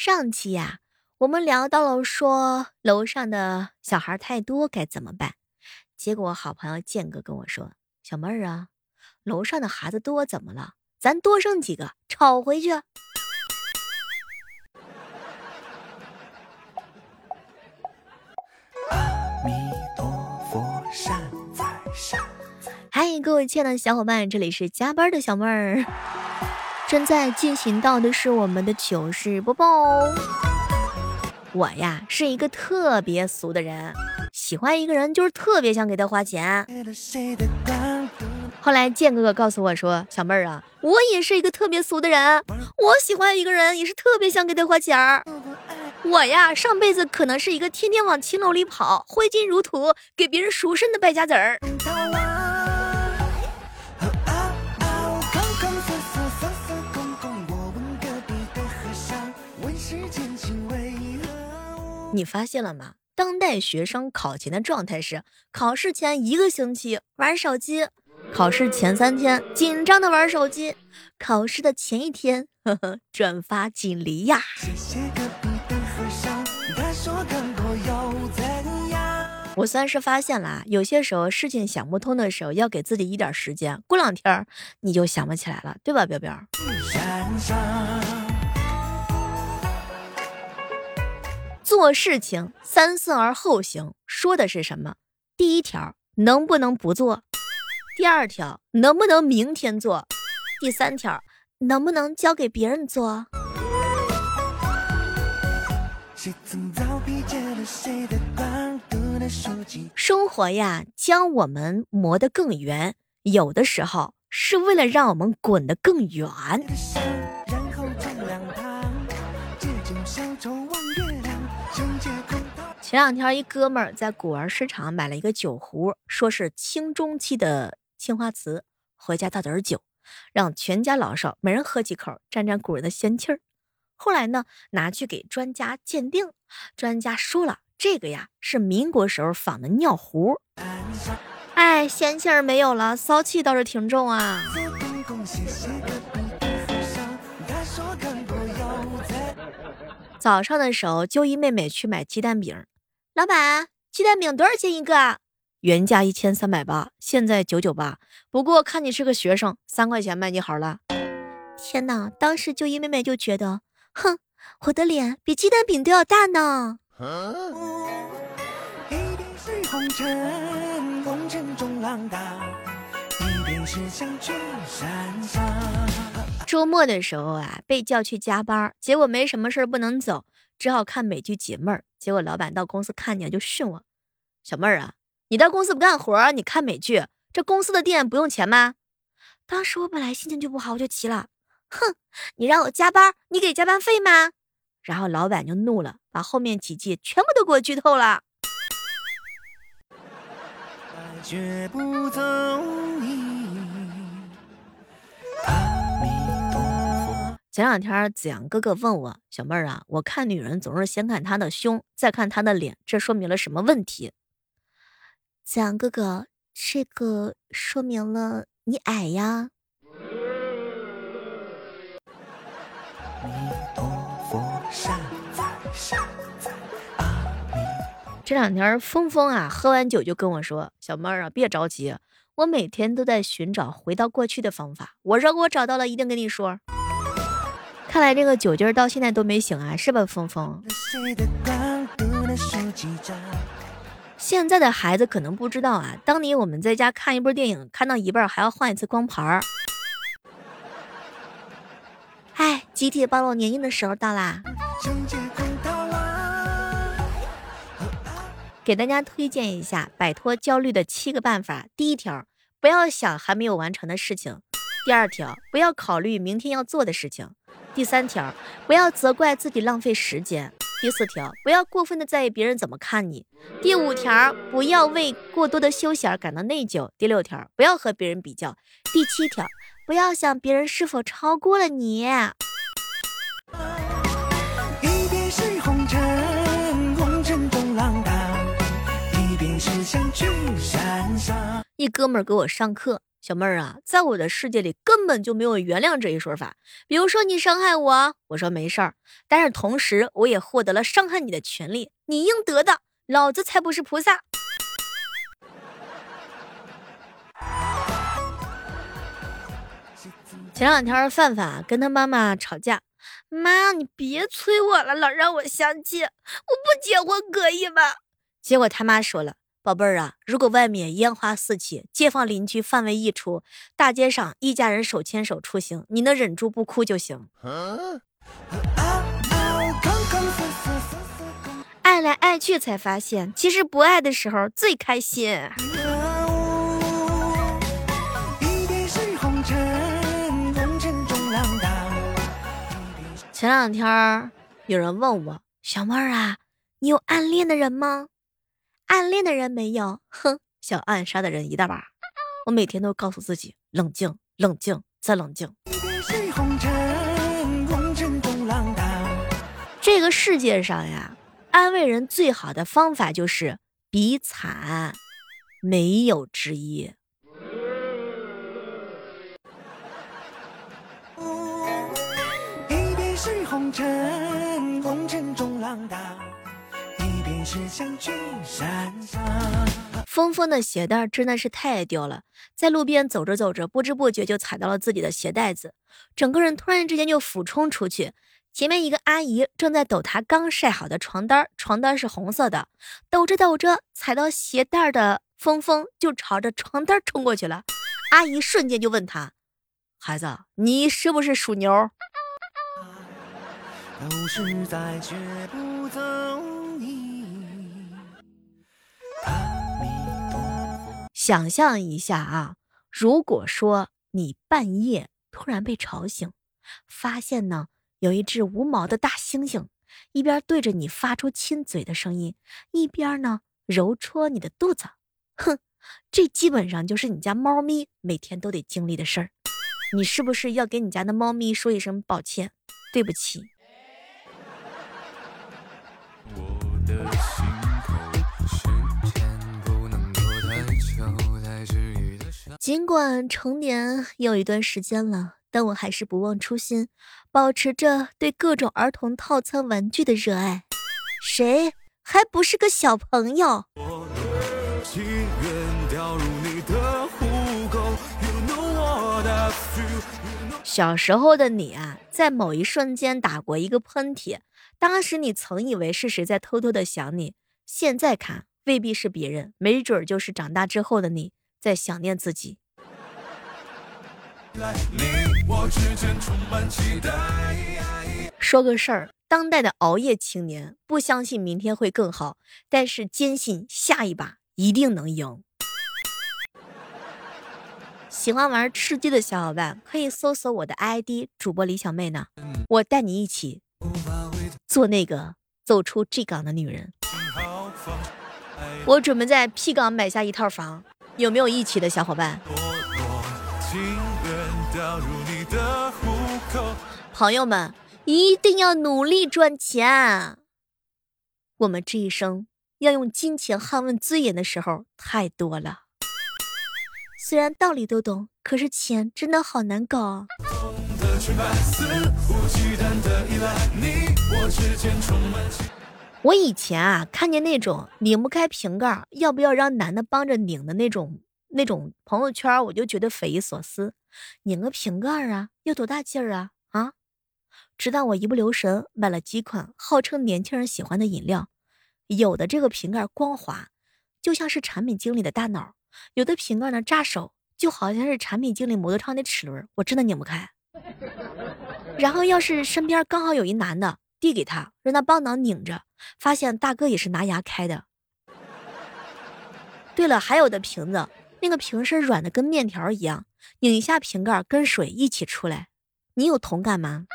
上期呀，我们聊到了说楼上的小孩太多该怎么办，结果好朋友建哥跟我说：“小妹儿啊，楼上的孩子多怎么了？咱多生几个，吵回去。”阿弥陀佛，善哉善在。嗨，各位亲爱的小伙伴，这里是加班的小妹儿。正在进行到的是我们的糗事播报。我呀是一个特别俗的人，喜欢一个人就是特别想给他花钱。后来建哥哥告诉我说：“小妹儿啊，我也是一个特别俗的人，我喜欢一个人也是特别想给他花钱儿。我呀上辈子可能是一个天天往青楼里跑，挥金如土，给别人赎身的败家子儿。”你发现了吗？当代学生考前的状态是：考试前一个星期玩手机，考试前三天紧张的玩手机，考试的前一天呵呵转发锦鲤呀。我算是发现了，有些时候事情想不通的时候，要给自己一点时间，过两天你就想不起来了，对吧，彪彪？做事情三思而后行，说的是什么？第一条，能不能不做？第二条，能不能明天做？第三条，能不能交给别人做？生活呀，将我们磨得更圆，有的时候是为了让我们滚得更远。前两天，一哥们儿在古玩市场买了一个酒壶，说是清中期的青花瓷，回家倒点酒，让全家老少每人喝几口，沾沾古人的仙气儿。后来呢，拿去给专家鉴定，专家说了，这个呀是民国时候仿的尿壶。哎，仙气儿没有了，骚气倒是挺重啊。早上的时候，就一妹妹去买鸡蛋饼。老板，鸡蛋饼多少钱一个？原价一千三百八，现在九九八。不过看你是个学生，三块钱卖你好了。天哪！当时就因妹妹就觉得，哼，我的脸比鸡蛋饼都要大呢。周末的时候啊，被叫去加班，结果没什么事儿不能走。只好看美剧解闷儿，结果老板到公司看见就训我：“小妹儿啊，你到公司不干活，你看美剧，这公司的店不用钱吗？”当时我本来心情就不好，我就急了：“哼，你让我加班，你给加班费吗？”然后老板就怒了，把后面几季全部都给我剧透了。不走前两天子阳哥哥问我：“小妹儿啊，我看女人总是先看她的胸，再看她的脸，这说明了什么问题？”子阳哥哥，这个说明了你矮呀。这两天峰峰啊，喝完酒就跟我说：“小妹儿啊，别着急，我每天都在寻找回到过去的方法。我说我找到了，一定跟你说。”看来这个酒劲儿到现在都没醒啊，是吧，峰峰？现在的孩子可能不知道啊，当年我们在家看一部电影，看到一半还要换一次光盘儿。哎，集体暴露年龄的时候到啦！给大家推荐一下摆脱焦虑的七个办法：第一条，不要想还没有完成的事情；第二条，不要考虑明天要做的事情。第三条，不要责怪自己浪费时间。第四条，不要过分的在意别人怎么看你。第五条，不要为过多的休闲而感到内疚。第六条，不要和别人比较。第七条，不要想别人是否超过了你。一边是红尘，红尘中浪荡；一边是香聚山上一哥们儿给我上课。小妹儿啊，在我的世界里根本就没有原谅这一说法。比如说你伤害我，我说没事儿，但是同时我也获得了伤害你的权利，你应得的。老子才不是菩萨。前两天范范跟他妈妈吵架，妈，你别催我了，老让我相亲，我不结婚可以吗？结果他妈说了，宝贝儿啊，如果外面烟花四起，街坊邻居范围溢出，大街上一家人手牵手出行，你能忍住不哭就行。爱来爱去才发现，其实不爱的时候最开心。前两天有人问我小妹儿啊，你有暗恋的人吗？暗恋的人没有，哼，想暗杀的人一大把。我每天都告诉自己冷静，冷静，再冷静。这个世界上呀，安慰人最好的方法就是比惨，没有之一。红尘，红尘中浪荡，峰峰的鞋带真的是太丢了，在路边走着走着，不知不觉就踩到了自己的鞋带子，整个人突然之间就俯冲出去。前面一个阿姨正在抖她刚晒好的床单，床单是红色的，抖着抖着踩到鞋带的峰峰就朝着床单冲过去了。阿姨瞬间就问他：“孩子，你是不是属牛？”都是在绝不想象一下啊，如果说你半夜突然被吵醒，发现呢有一只无毛的大猩猩，一边对着你发出亲嘴的声音，一边呢揉搓你的肚子，哼，这基本上就是你家猫咪每天都得经历的事儿。你是不是要给你家的猫咪说一声抱歉，对不起？尽管成年有一段时间了，但我还是不忘初心，保持着对各种儿童套餐玩具的热爱。谁还不是个小朋友？小时候的你啊，在某一瞬间打过一个喷嚏，当时你曾以为是谁在偷偷的想你，现在看未必是别人，没准就是长大之后的你。在想念自己。说个事儿，当代的熬夜青年不相信明天会更好，但是坚信下一把一定能赢。喜欢玩吃鸡的小伙伴可以搜索我的 ID 主播李小妹呢，我带你一起做那个走出 G 港的女人。我准备在 P 港买下一套房。有没有一起的小伙伴？朋友们，一定要努力赚钱。我们这一生要用金钱捍卫尊严的时候太多了。虽然道理都懂，可是钱真的好难搞啊。我以前啊，看见那种拧不开瓶盖，要不要让男的帮着拧的那种那种朋友圈，我就觉得匪夷所思。拧个瓶盖啊，要多大劲儿啊啊！直到我一不留神买了几款号称年轻人喜欢的饮料，有的这个瓶盖光滑，就像是产品经理的大脑；有的瓶盖呢扎手，就好像是产品经理摩托车的齿轮，我真的拧不开。然后要是身边刚好有一男的。递给他，让他帮忙拧着，发现大哥也是拿牙开的。对了，还有的瓶子，那个瓶身软的跟面条一样，拧一下瓶盖跟水一起出来，你有同感吗？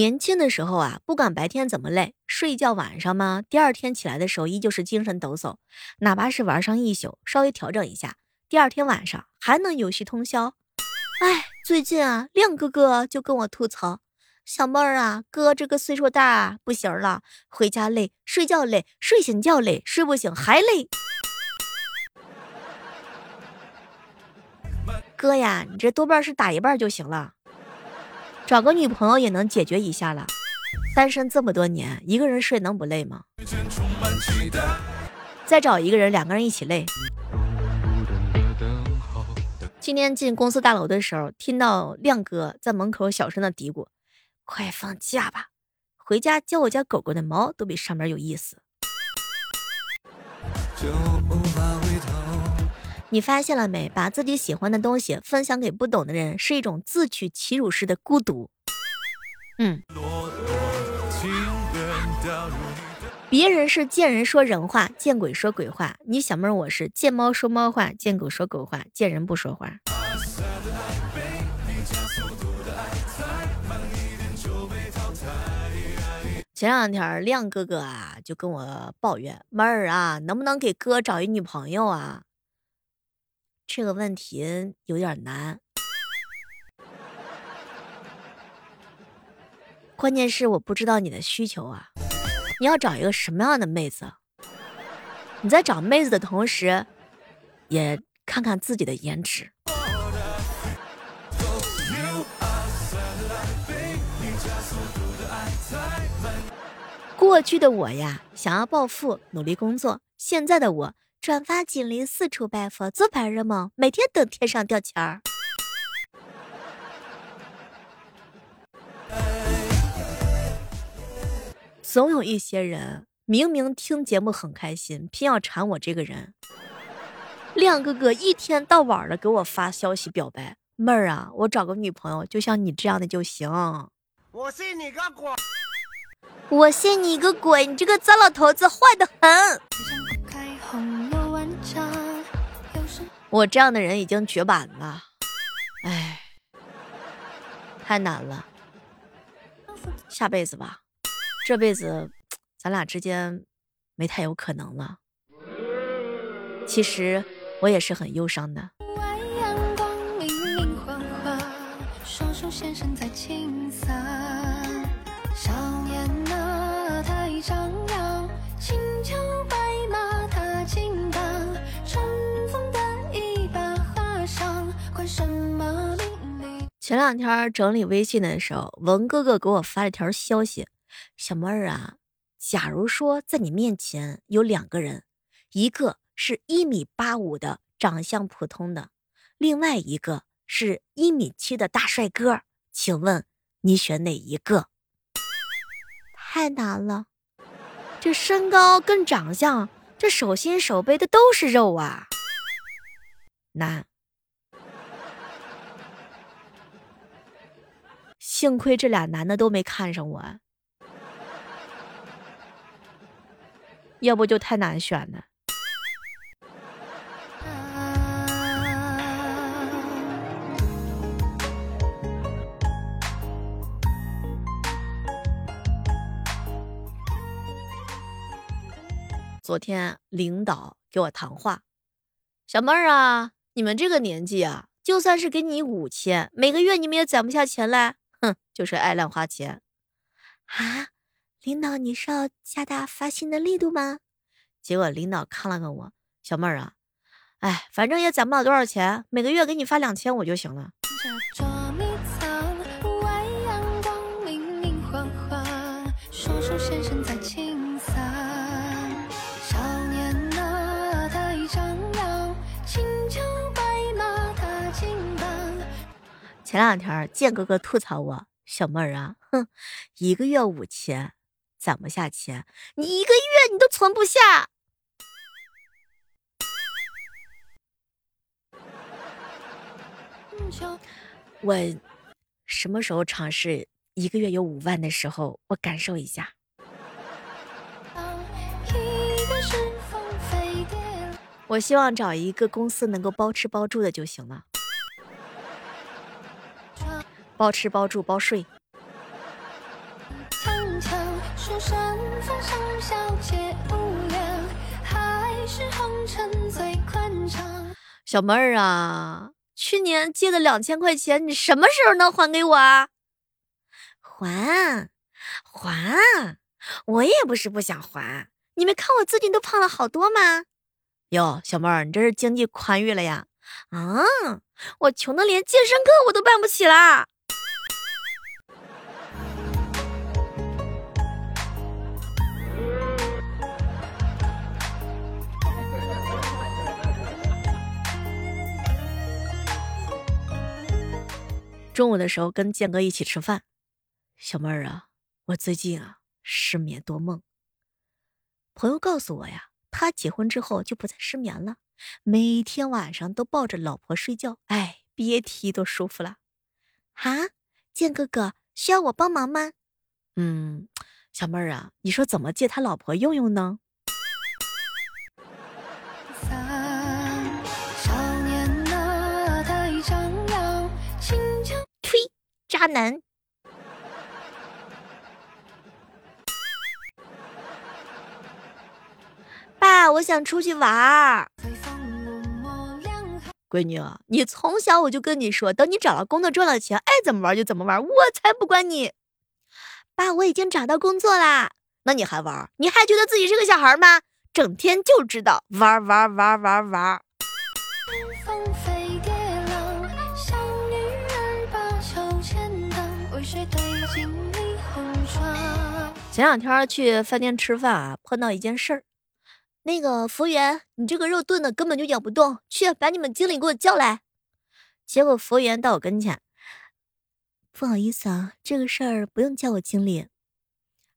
年轻的时候啊，不管白天怎么累，睡觉晚上嘛，第二天起来的时候依旧是精神抖擞，哪怕是玩上一宿，稍微调整一下，第二天晚上还能有戏通宵。哎，最近啊，亮哥哥就跟我吐槽，小妹儿啊，哥这个岁数大不行了，回家累，睡觉累，睡醒觉累，睡不醒还累。哥呀，你这多半是打一半就行了，找个女朋友也能解决一下了。单身这么多年，一个人睡能不累吗？再找一个人，两个人一起累。今天进公司大楼的时候，听到亮哥在门口小声的嘀咕。快放假吧，回家教我家狗狗的毛都比上班有意思。你发现了没？把自己喜欢的东西分享给不懂的人，是一种自取其辱式的孤独。嗯，别人是见人说人话，见鬼说鬼话。你小妹儿，我是见猫说猫话，见狗说狗话，见人不说话。前两天亮哥哥啊就跟我抱怨妹儿啊，能不能给哥找一女朋友啊？这个问题有点难，关键是我不知道你的需求啊。你要找一个什么样的妹子？你在找妹子的同时，也看看自己的颜值。过去的我呀，想要暴富，努力工作；现在的我，转发锦鲤，四处拜佛，做白日梦，每天等天上掉钱儿。总有一些人，明明听节目很开心，偏要缠我这个人。亮哥哥一天到晚的给我发消息表白，妹儿啊，我找个女朋友，就像你这样的就行。我信你个鬼！我信你个鬼！你这个糟老头子坏的很。我这样的人已经绝版了，哎，太难了。下辈子吧，这辈子咱俩之间没太有可能了。其实我也是很忧伤的。前两天整理微信的时候，文哥哥给我发了条消息：“小妹儿啊，假如说在你面前有两个人，一个是一米八五的长相普通的，另外一个是一米七的大帅哥，请问你选哪一个？”太难了，这身高跟长相，这手心手背的都是肉啊，难。幸亏这俩男的都没看上我，要不就太难选了。昨天领导给我谈话，小妹儿啊，你们这个年纪啊，就算是给你五千，每个月你们也攒不下钱来。哼，就是爱乱花钱啊！领导，你是要加大发薪的力度吗？结果领导看了看我，小妹儿啊，哎，反正也攒不了多少钱，每个月给你发两千五就行了。前两天建哥哥吐槽我小妹儿啊，哼，一个月五千，攒不下钱，你一个月你都存不下。我什么时候尝试一个月有五万的时候，我感受一下。我希望找一个公司能够包吃包住的就行了。包吃包住包睡。小妹儿啊，去年借的两千块钱，你什么时候能还给我啊？还还，我也不是不想还。你没看我最近都胖了好多吗？哟，小妹儿，你这是经济宽裕了呀？啊，我穷的连健身课我都办不起啦。中午的时候跟建哥一起吃饭，小妹儿啊，我最近啊失眠多梦。朋友告诉我呀，他结婚之后就不再失眠了，每天晚上都抱着老婆睡觉，哎，别提多舒服了。啊，建哥哥需要我帮忙吗？嗯，小妹儿啊，你说怎么借他老婆用用呢？渣男，爸，我想出去玩儿。闺女，你从小我就跟你说，等你找了工作赚了钱，爱怎么玩就怎么玩，我才不管你。爸，我已经找到工作啦，那你还玩？你还觉得自己是个小孩吗？整天就知道玩玩玩玩玩。前两天去饭店吃饭啊，碰到一件事儿。那个服务员，你这个肉炖的根本就咬不动，去把你们经理给我叫来。结果服务员到我跟前，不好意思啊，这个事儿不用叫我经理。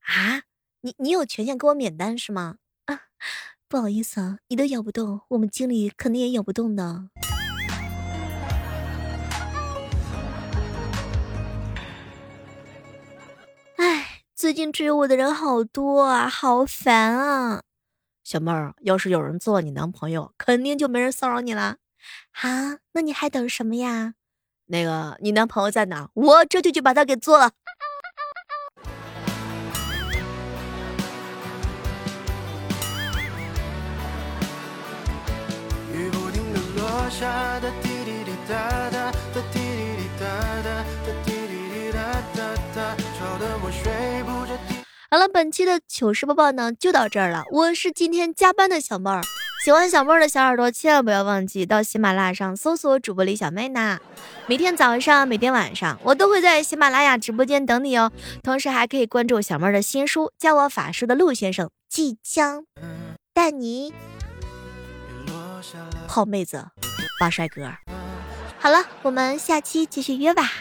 啊，你你有权限给我免单是吗？啊，不好意思啊，你都咬不动，我们经理肯定也咬不动的。最近追我的人好多啊，好烦啊！小妹儿，要是有人做你男朋友，肯定就没人骚扰你了。好，那你还等什么呀？那个，你男朋友在哪？我这就去把他给做了。雨不停的落下的，滴滴答答好了，本期的糗事播报呢就到这儿了。我是今天加班的小妹儿，喜欢小妹儿的小耳朵千万不要忘记到喜马拉雅上搜索主播李小妹呢。每天早上、每天晚上，我都会在喜马拉雅直播间等你哦。同时还可以关注小妹儿的新书《教我法术的陆先生》，即将带你泡妹子、抱帅哥。好了，我们下期继续约吧。